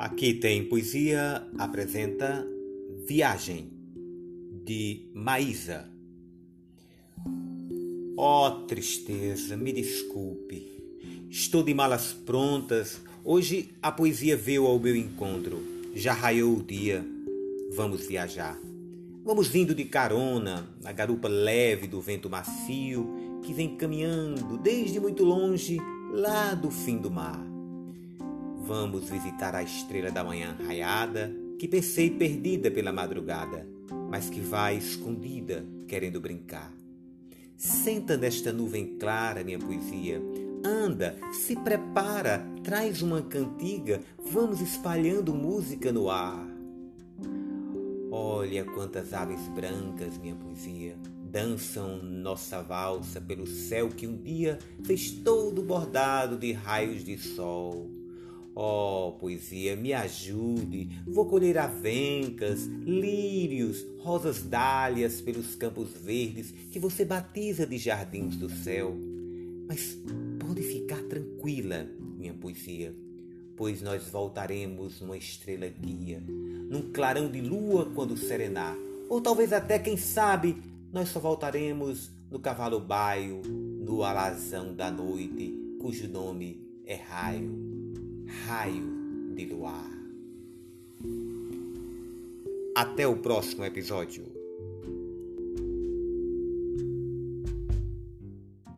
Aqui tem poesia apresenta Viagem de Maísa. Oh, tristeza, me desculpe. Estou de malas prontas. Hoje a poesia veio ao meu encontro. Já raiou o dia. Vamos viajar. Vamos vindo de carona na garupa leve do vento macio que vem caminhando desde muito longe, lá do fim do mar. Vamos visitar a estrela da manhã raiada que pensei perdida pela madrugada, mas que vai escondida querendo brincar. Senta nesta nuvem clara, minha poesia. Anda, se prepara, traz uma cantiga, vamos espalhando música no ar. Olha quantas aves brancas, minha poesia, dançam nossa valsa pelo céu que um dia fez todo bordado de raios de sol. Oh, poesia, me ajude. Vou colher avencas, lírios, rosas dálias pelos campos verdes que você batiza de jardins do céu. Mas pode ficar tranquila, minha poesia, pois nós voltaremos numa estrela guia, num clarão de lua quando serenar, ou talvez até, quem sabe, nós só voltaremos no cavalo baio, no alazão da noite, cujo nome é raio raio de luar. Até o próximo episódio.